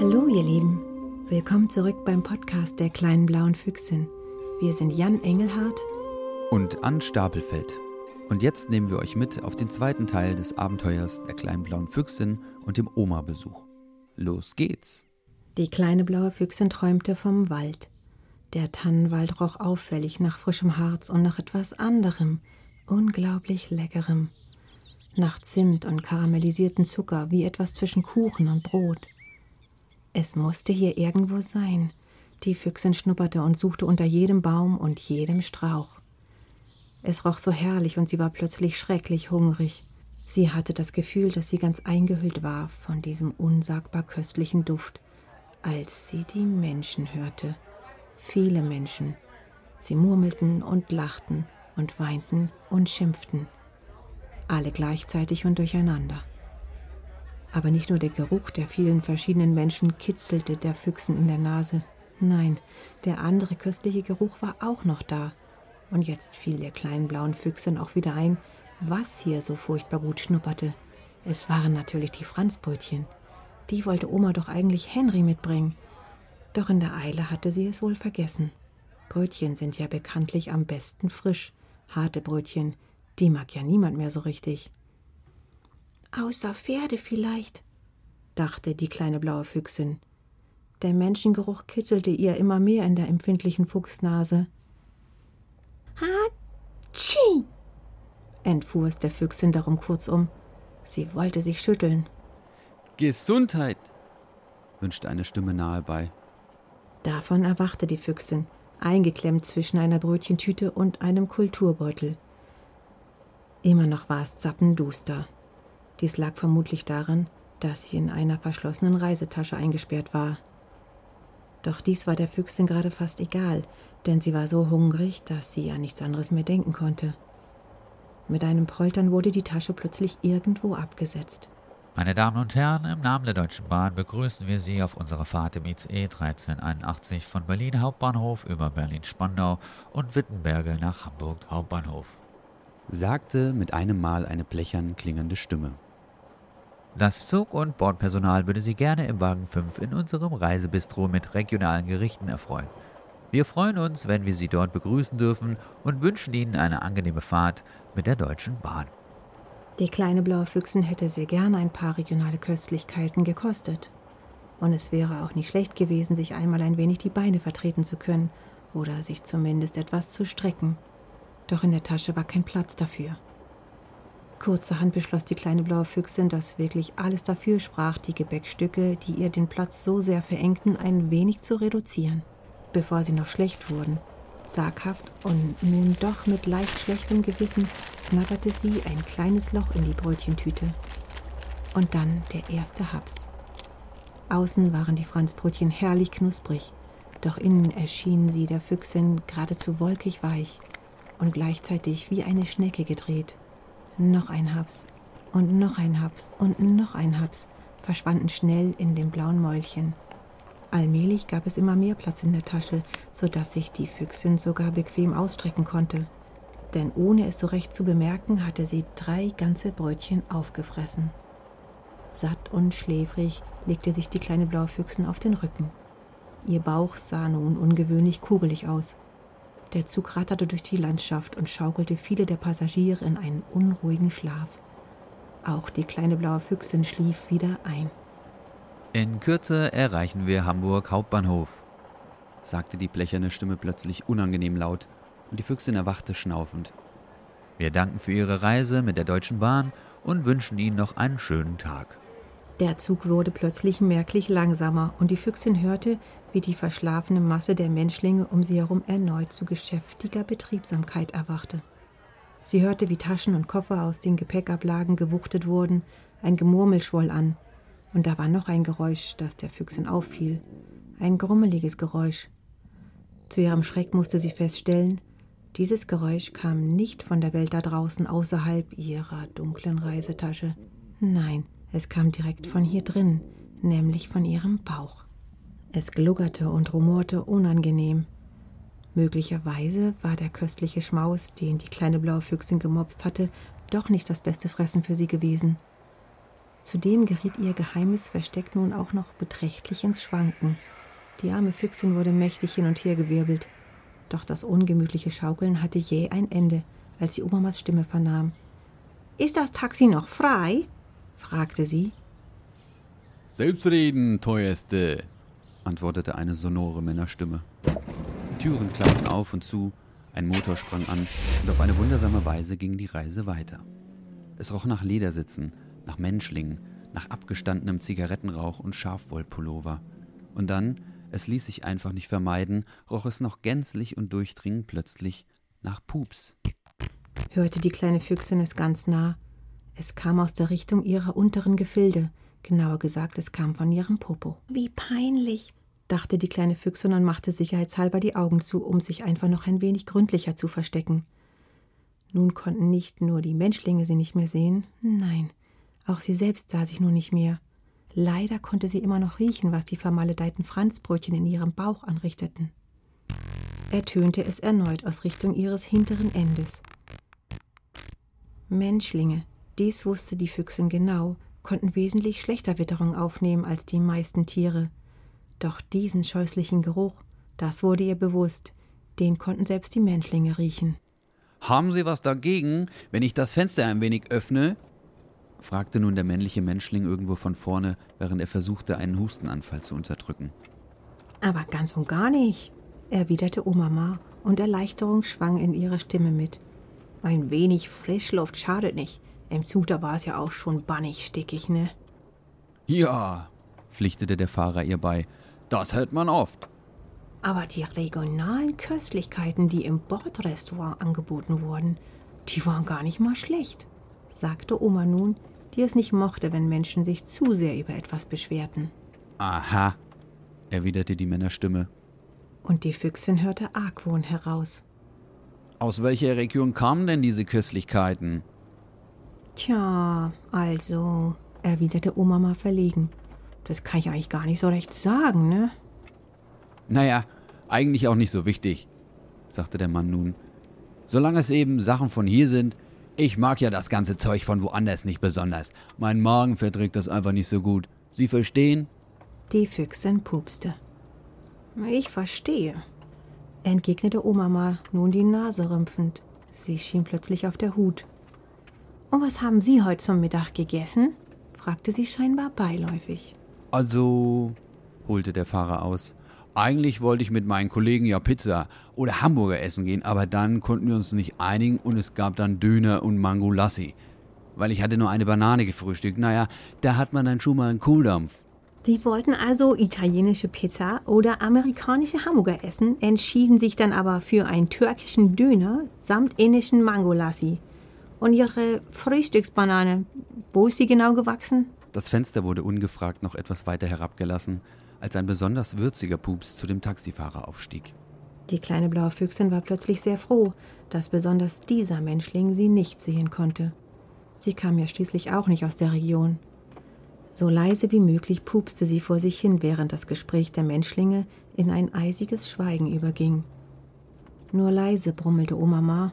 Hallo ihr Lieben, willkommen zurück beim Podcast der kleinen blauen Füchsin. Wir sind Jan Engelhardt und Ann Stapelfeld. Und jetzt nehmen wir euch mit auf den zweiten Teil des Abenteuers der kleinen blauen Füchsin und dem Oma-Besuch. Los geht's! Die kleine blaue Füchsin träumte vom Wald. Der Tannenwald roch auffällig nach frischem Harz und nach etwas anderem, unglaublich leckerem. Nach Zimt und karamellisierten Zucker, wie etwas zwischen Kuchen und Brot. Es musste hier irgendwo sein. Die Füchsin schnupperte und suchte unter jedem Baum und jedem Strauch. Es roch so herrlich und sie war plötzlich schrecklich hungrig. Sie hatte das Gefühl, dass sie ganz eingehüllt war von diesem unsagbar köstlichen Duft, als sie die Menschen hörte. Viele Menschen. Sie murmelten und lachten und weinten und schimpften. Alle gleichzeitig und durcheinander. Aber nicht nur der Geruch der vielen verschiedenen Menschen kitzelte der Füchsen in der Nase. Nein, der andere köstliche Geruch war auch noch da. Und jetzt fiel der kleinen blauen Füchsin auch wieder ein, was hier so furchtbar gut schnupperte. Es waren natürlich die Franzbrötchen. Die wollte Oma doch eigentlich Henry mitbringen. Doch in der Eile hatte sie es wohl vergessen. Brötchen sind ja bekanntlich am besten frisch. Harte Brötchen, die mag ja niemand mehr so richtig. Außer Pferde vielleicht, dachte die kleine blaue Füchsin. Der Menschengeruch kitzelte ihr immer mehr in der empfindlichen Fuchsnase. Hatschi! entfuhr es der Füchsin darum kurzum. Sie wollte sich schütteln. Gesundheit! wünschte eine Stimme nahe bei. Davon erwachte die Füchsin, eingeklemmt zwischen einer Brötchentüte und einem Kulturbeutel. Immer noch war es zappenduster. Dies lag vermutlich daran, dass sie in einer verschlossenen Reisetasche eingesperrt war. Doch dies war der Füchsin gerade fast egal, denn sie war so hungrig, dass sie an nichts anderes mehr denken konnte. Mit einem Poltern wurde die Tasche plötzlich irgendwo abgesetzt. Meine Damen und Herren, im Namen der Deutschen Bahn begrüßen wir Sie auf unserer Fahrt im ICE 1381 von Berlin Hauptbahnhof über Berlin-Spandau und Wittenberge nach Hamburg Hauptbahnhof, sagte mit einem Mal eine blechern klingende Stimme. Das Zug- und Bordpersonal würde Sie gerne im Wagen 5 in unserem Reisebistro mit regionalen Gerichten erfreuen. Wir freuen uns, wenn wir Sie dort begrüßen dürfen und wünschen Ihnen eine angenehme Fahrt mit der Deutschen Bahn. Die kleine blaue Füchsin hätte sehr gerne ein paar regionale Köstlichkeiten gekostet. Und es wäre auch nicht schlecht gewesen, sich einmal ein wenig die Beine vertreten zu können oder sich zumindest etwas zu strecken. Doch in der Tasche war kein Platz dafür. Kurzerhand beschloss die kleine blaue Füchsin, dass wirklich alles dafür sprach, die Gebäckstücke, die ihr den Platz so sehr verengten, ein wenig zu reduzieren, bevor sie noch schlecht wurden. Zaghaft und nun doch mit leicht schlechtem Gewissen knabberte sie ein kleines Loch in die Brötchentüte. Und dann der erste Haps. Außen waren die Franzbrötchen herrlich knusprig, doch innen erschienen sie der Füchsin geradezu wolkig weich und gleichzeitig wie eine Schnecke gedreht. Noch ein Haps und noch ein Haps und noch ein Haps verschwanden schnell in dem blauen Mäulchen. Allmählich gab es immer mehr Platz in der Tasche, so dass sich die Füchsin sogar bequem ausstrecken konnte. Denn ohne es so recht zu bemerken, hatte sie drei ganze Brötchen aufgefressen. Satt und schläfrig legte sich die kleine blaue Füchsin auf den Rücken. Ihr Bauch sah nun ungewöhnlich kugelig aus. Der Zug ratterte durch die Landschaft und schaukelte viele der Passagiere in einen unruhigen Schlaf. Auch die kleine blaue Füchsin schlief wieder ein. In Kürze erreichen wir Hamburg Hauptbahnhof, sagte die blecherne Stimme plötzlich unangenehm laut, und die Füchsin erwachte schnaufend. Wir danken für Ihre Reise mit der Deutschen Bahn und wünschen Ihnen noch einen schönen Tag. Der Zug wurde plötzlich merklich langsamer und die Füchsin hörte, wie die verschlafene Masse der Menschlinge um sie herum erneut zu geschäftiger Betriebsamkeit erwachte. Sie hörte, wie Taschen und Koffer aus den Gepäckablagen gewuchtet wurden, ein Gemurmel schwoll an, und da war noch ein Geräusch, das der Füchsin auffiel, ein grummeliges Geräusch. Zu ihrem Schreck musste sie feststellen, dieses Geräusch kam nicht von der Welt da draußen außerhalb ihrer dunklen Reisetasche. Nein, es kam direkt von hier drin, nämlich von ihrem Bauch. Es gluckerte und rumorte unangenehm. Möglicherweise war der köstliche Schmaus, den die kleine blaue Füchsin gemopst hatte, doch nicht das beste Fressen für sie gewesen. Zudem geriet ihr geheimes Versteck nun auch noch beträchtlich ins Schwanken. Die arme Füchsin wurde mächtig hin und her gewirbelt. Doch das ungemütliche Schaukeln hatte jäh ein Ende, als sie Omamas Stimme vernahm. Ist das Taxi noch frei? Fragte sie. Selbstreden, teuerste, antwortete eine sonore Männerstimme. Die Türen klappten auf und zu, ein Motor sprang an und auf eine wundersame Weise ging die Reise weiter. Es roch nach Ledersitzen, nach Menschlingen, nach abgestandenem Zigarettenrauch und Schafwollpullover. Und dann, es ließ sich einfach nicht vermeiden, roch es noch gänzlich und durchdringend plötzlich nach Pups. Hörte die kleine Füchsin es ganz nah. Es kam aus der Richtung ihrer unteren Gefilde, genauer gesagt, es kam von ihrem Popo. Wie peinlich, dachte die kleine Füchsin und machte sicherheitshalber die Augen zu, um sich einfach noch ein wenig gründlicher zu verstecken. Nun konnten nicht nur die Menschlinge sie nicht mehr sehen, nein, auch sie selbst sah sich nun nicht mehr. Leider konnte sie immer noch riechen, was die vermaledeiten Franzbrötchen in ihrem Bauch anrichteten. Ertönte es erneut aus Richtung ihres hinteren Endes. Menschlinge, dies wusste die Füchsin genau, konnten wesentlich schlechter Witterung aufnehmen als die meisten Tiere. Doch diesen scheußlichen Geruch, das wurde ihr bewusst, den konnten selbst die Menschlinge riechen. Haben Sie was dagegen, wenn ich das Fenster ein wenig öffne? fragte nun der männliche Menschling irgendwo von vorne, während er versuchte, einen Hustenanfall zu unterdrücken. Aber ganz und gar nicht, erwiderte Omama, und Erleichterung schwang in ihrer Stimme mit. Ein wenig Frischluft schadet nicht. Im Zug, da war es ja auch schon bannig stickig, ne? Ja, pflichtete der Fahrer ihr bei. Das hört man oft. Aber die regionalen Köstlichkeiten, die im Bordrestaurant angeboten wurden, die waren gar nicht mal schlecht, sagte Oma nun, die es nicht mochte, wenn Menschen sich zu sehr über etwas beschwerten. Aha, erwiderte die Männerstimme. Und die Füchsin hörte Argwohn heraus. Aus welcher Region kamen denn diese Köstlichkeiten? Tja, also, erwiderte Oma mal verlegen. Das kann ich eigentlich gar nicht so recht sagen, ne? Naja, eigentlich auch nicht so wichtig, sagte der Mann nun. Solange es eben Sachen von hier sind, ich mag ja das ganze Zeug von woanders nicht besonders. Mein Magen verträgt das einfach nicht so gut. Sie verstehen? Die Füchsin pupste. Ich verstehe, entgegnete Oma mal, nun die Nase rümpfend. Sie schien plötzlich auf der Hut. Und was haben Sie heute zum Mittag gegessen? fragte sie scheinbar beiläufig. Also, holte der Fahrer aus. Eigentlich wollte ich mit meinen Kollegen ja Pizza oder Hamburger essen gehen, aber dann konnten wir uns nicht einigen und es gab dann Döner und Mango Lassi. Weil ich hatte nur eine Banane gefrühstückt. Naja, da hat man dann schon mal einen Kohldampf. Sie wollten also italienische Pizza oder amerikanische Hamburger essen, entschieden sich dann aber für einen türkischen Döner samt indischen Mangolassi. Und ihre Frühstücksbanane, wo ist sie genau gewachsen? Das Fenster wurde ungefragt noch etwas weiter herabgelassen, als ein besonders würziger Pups zu dem Taxifahrer aufstieg. Die kleine blaue Füchsin war plötzlich sehr froh, dass besonders dieser Menschling sie nicht sehen konnte. Sie kam ja schließlich auch nicht aus der Region. So leise wie möglich pupste sie vor sich hin, während das Gespräch der Menschlinge in ein eisiges Schweigen überging. Nur leise brummelte Oma Ma.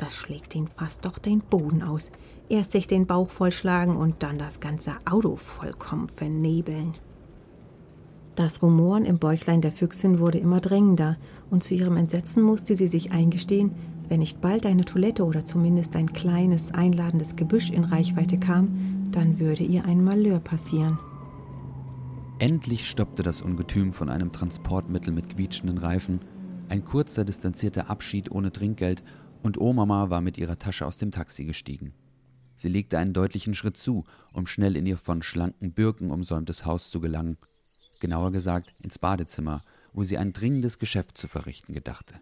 Das schlägt ihn fast doch den Boden aus. Erst sich den Bauch vollschlagen und dann das ganze Auto vollkommen vernebeln. Das Rumoren im Bäuchlein der Füchsin wurde immer drängender, und zu ihrem Entsetzen musste sie sich eingestehen, wenn nicht bald eine Toilette oder zumindest ein kleines, einladendes Gebüsch in Reichweite kam, dann würde ihr ein Malheur passieren. Endlich stoppte das Ungetüm von einem Transportmittel mit quietschenden Reifen, ein kurzer, distanzierter Abschied ohne Trinkgeld, und Omama war mit ihrer Tasche aus dem Taxi gestiegen. Sie legte einen deutlichen Schritt zu, um schnell in ihr von schlanken Birken umsäumtes Haus zu gelangen genauer gesagt ins Badezimmer, wo sie ein dringendes Geschäft zu verrichten gedachte.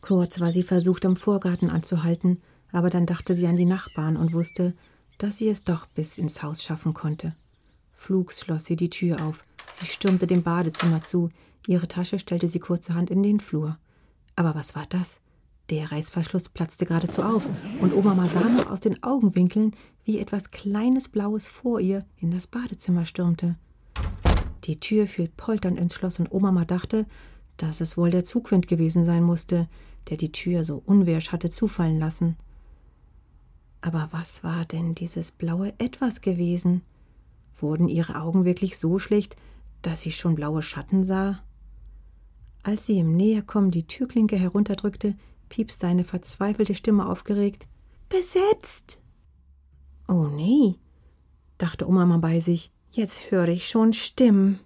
Kurz war sie versucht, im Vorgarten anzuhalten, aber dann dachte sie an die Nachbarn und wusste, dass sie es doch bis ins Haus schaffen konnte. Flugs schloss sie die Tür auf. Sie stürmte dem Badezimmer zu. Ihre Tasche stellte sie kurzerhand in den Flur. Aber was war das? Der Reißverschluss platzte geradezu auf, und Oma sah noch aus den Augenwinkeln, wie etwas Kleines Blaues vor ihr in das Badezimmer stürmte. Die Tür fiel polternd ins Schloss und Oma dachte, dass es wohl der Zugwind gewesen sein musste, der die Tür so unwirsch hatte zufallen lassen. Aber was war denn dieses blaue Etwas gewesen? Wurden ihre Augen wirklich so schlecht, dass sie schon blaue Schatten sah? Als sie im Näherkommen die Türklinke herunterdrückte, piepste eine verzweifelte Stimme aufgeregt. Besetzt! Oh nee, dachte Oma mal bei sich, jetzt höre ich schon Stimmen.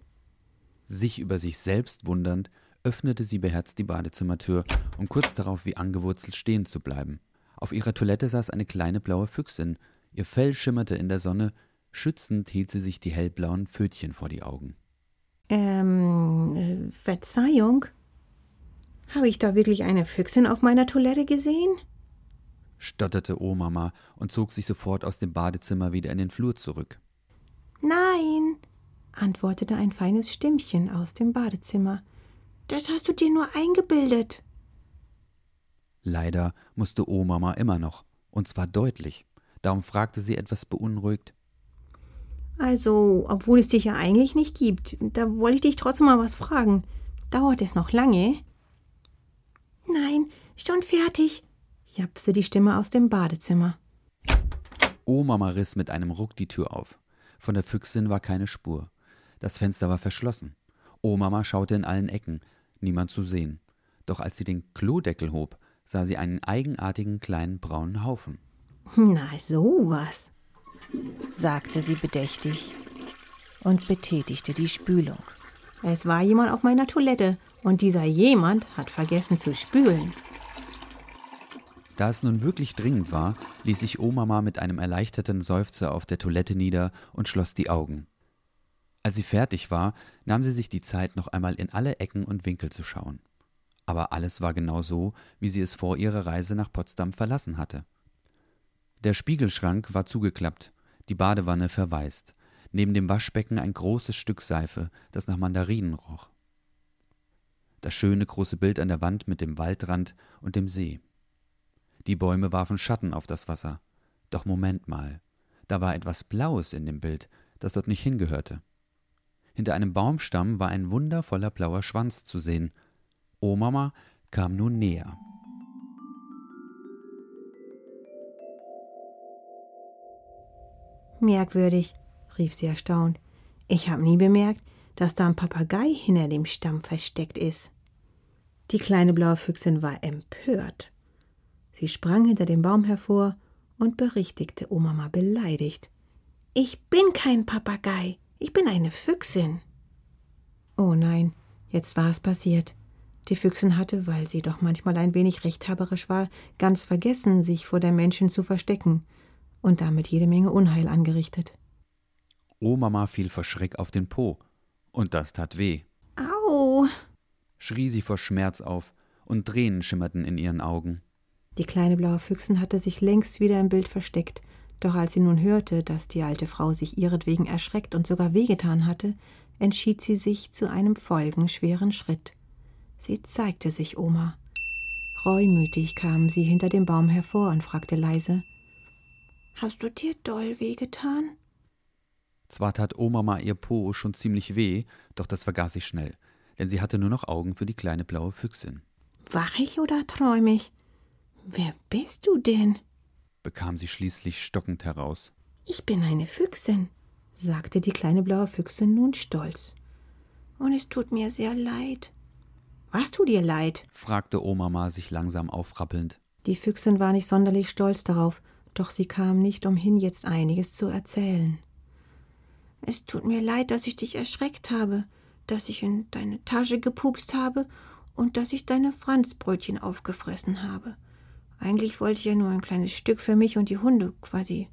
Sich über sich selbst wundernd, öffnete sie beherzt die Badezimmertür, um kurz darauf wie angewurzelt stehen zu bleiben. Auf ihrer Toilette saß eine kleine blaue Füchsin. Ihr Fell schimmerte in der Sonne, schützend hielt sie sich die hellblauen Pfötchen vor die Augen. Ähm, äh, Verzeihung? Habe ich da wirklich eine Füchsin auf meiner Toilette gesehen? stotterte Omama und zog sich sofort aus dem Badezimmer wieder in den Flur zurück. Nein, antwortete ein feines Stimmchen aus dem Badezimmer. Das hast du dir nur eingebildet. Leider musste Omama immer noch, und zwar deutlich. Darum fragte sie etwas beunruhigt. Also, obwohl es dich ja eigentlich nicht gibt, da wollte ich dich trotzdem mal was fragen. Dauert es noch lange? Nein, schon fertig, japste die Stimme aus dem Badezimmer. Omama riss mit einem Ruck die Tür auf. Von der Füchsin war keine Spur. Das Fenster war verschlossen. Omama schaute in allen Ecken, niemand zu sehen. Doch als sie den Klodeckel hob, sah sie einen eigenartigen kleinen braunen Haufen. Na, sowas, sagte sie bedächtig und betätigte die Spülung. Es war jemand auf meiner Toilette und dieser jemand hat vergessen zu spülen. Da es nun wirklich dringend war, ließ sich Omama mit einem erleichterten Seufzer auf der Toilette nieder und schloss die Augen. Als sie fertig war, nahm sie sich die Zeit, noch einmal in alle Ecken und Winkel zu schauen. Aber alles war genau so, wie sie es vor ihrer Reise nach Potsdam verlassen hatte. Der Spiegelschrank war zugeklappt, die Badewanne verwaist, neben dem Waschbecken ein großes Stück Seife, das nach Mandarinen roch. Das schöne große Bild an der Wand mit dem Waldrand und dem See. Die Bäume warfen Schatten auf das Wasser. Doch Moment mal, da war etwas Blaues in dem Bild, das dort nicht hingehörte. Hinter einem Baumstamm war ein wundervoller blauer Schwanz zu sehen. Omama kam nun näher. Merkwürdig, rief sie erstaunt. Ich habe nie bemerkt, dass da ein Papagei hinter dem Stamm versteckt ist. Die kleine blaue Füchsin war empört. Sie sprang hinter dem Baum hervor und berichtigte Omama beleidigt. Ich bin kein Papagei, ich bin eine Füchsin. Oh nein, jetzt war es passiert. Die Füchsin hatte, weil sie doch manchmal ein wenig rechthaberisch war, ganz vergessen, sich vor der Menschen zu verstecken und damit jede Menge Unheil angerichtet. Omama fiel vor Schreck auf den Po, und das tat weh. Au! Schrie sie vor Schmerz auf, und Tränen schimmerten in ihren Augen. Die kleine blaue Füchsin hatte sich längst wieder im Bild versteckt, doch als sie nun hörte, dass die alte Frau sich ihretwegen erschreckt und sogar wehgetan hatte, entschied sie sich zu einem folgenschweren Schritt. Sie zeigte sich Oma. Reumütig kam sie hinter dem Baum hervor und fragte leise Hast du dir doll wehgetan? Zwar tat Oma ihr Po schon ziemlich weh, doch das vergaß sie schnell, denn sie hatte nur noch Augen für die kleine blaue Füchsin. Wach ich oder träum ich? Wer bist du denn? bekam sie schließlich stockend heraus. Ich bin eine Füchsin, sagte die kleine blaue Füchsin nun stolz. Und es tut mir sehr leid. Was tut dir leid? fragte Omama sich langsam aufrappelnd. Die Füchsin war nicht sonderlich stolz darauf, doch sie kam nicht umhin, jetzt einiges zu erzählen. Es tut mir leid, dass ich dich erschreckt habe, dass ich in deine Tasche gepupst habe und dass ich deine Franzbrötchen aufgefressen habe. Eigentlich wollte ich ja nur ein kleines Stück für mich und die Hunde quasi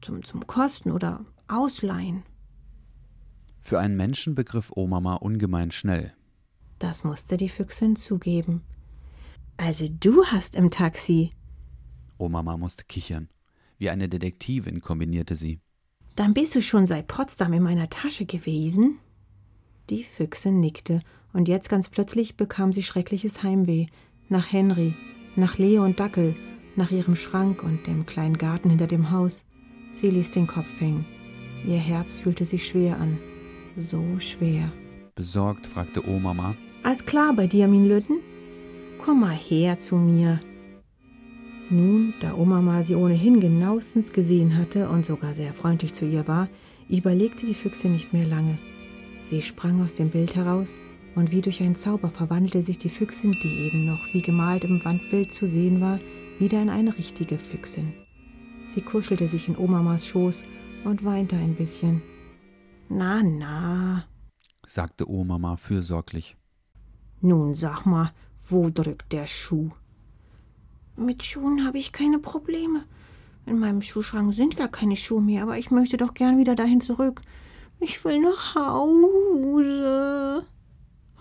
zum, zum Kosten oder Ausleihen. Für einen Menschen begriff Omama ungemein schnell. Das musste die Füchsin zugeben. Also du hast im Taxi. Omama musste kichern. Wie eine Detektivin kombinierte sie. Dann bist du schon seit Potsdam in meiner Tasche gewesen? Die Füchsin nickte, und jetzt ganz plötzlich bekam sie schreckliches Heimweh nach Henry, nach Leo und Dackel, nach ihrem Schrank und dem kleinen Garten hinter dem Haus. Sie ließ den Kopf hängen. Ihr Herz fühlte sich schwer an. So schwer. Besorgt fragte Omama. Alles klar bei dir, mein Lütten? Komm mal her zu mir. Nun, da Oma sie ohnehin genauestens gesehen hatte und sogar sehr freundlich zu ihr war, überlegte die Füchse nicht mehr lange. Sie sprang aus dem Bild heraus, und wie durch einen Zauber verwandelte sich die Füchsin, die eben noch wie gemalt im Wandbild zu sehen war, wieder in eine richtige Füchsin. Sie kuschelte sich in Omamas Schoß und weinte ein bisschen. Na, na, sagte Omama fürsorglich. Nun sag mal, wo drückt der Schuh? Mit Schuhen habe ich keine Probleme. In meinem Schuhschrank sind gar keine Schuhe mehr, aber ich möchte doch gern wieder dahin zurück. Ich will nach Hause,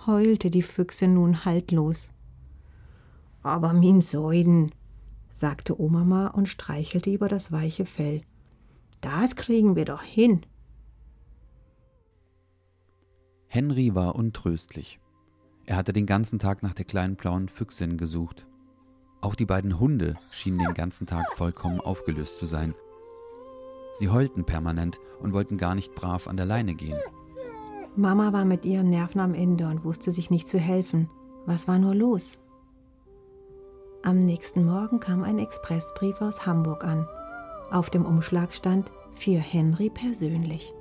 heulte die Füchse nun haltlos. Aber min Säuden, sagte Omama und streichelte über das weiche Fell. Das kriegen wir doch hin. Henry war untröstlich. Er hatte den ganzen Tag nach der kleinen blauen Füchsin gesucht. Auch die beiden Hunde schienen den ganzen Tag vollkommen aufgelöst zu sein. Sie heulten permanent und wollten gar nicht brav an der Leine gehen. Mama war mit ihren Nerven am Ende und wusste sich nicht zu helfen. Was war nur los? Am nächsten Morgen kam ein Expressbrief aus Hamburg an. Auf dem Umschlag stand für Henry persönlich.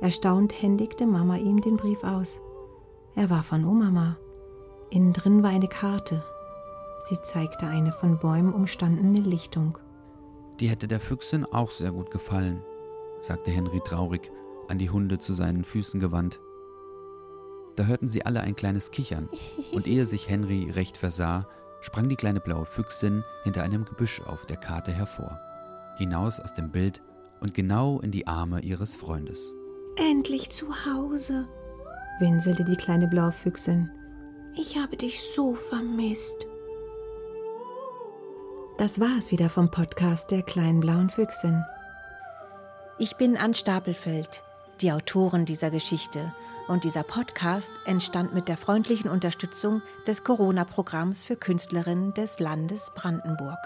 Erstaunt händigte Mama ihm den Brief aus. Er war von Omama. Innen drin war eine Karte. Sie zeigte eine von Bäumen umstandene Lichtung. Die hätte der Füchsin auch sehr gut gefallen, sagte Henry traurig, an die Hunde zu seinen Füßen gewandt. Da hörten sie alle ein kleines Kichern, und ehe sich Henry recht versah, sprang die kleine blaue Füchsin hinter einem Gebüsch auf der Karte hervor, hinaus aus dem Bild und genau in die Arme ihres Freundes. Endlich zu Hause, winselte die kleine blaue Füchsin. Ich habe dich so vermisst. Das war es wieder vom Podcast der kleinen blauen Füchsin. Ich bin Ann Stapelfeld, die Autorin dieser Geschichte und dieser Podcast entstand mit der freundlichen Unterstützung des Corona-Programms für Künstlerinnen des Landes Brandenburg.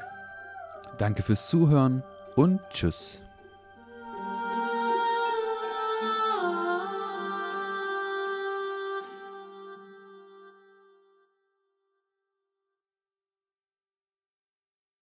Danke fürs Zuhören und Tschüss.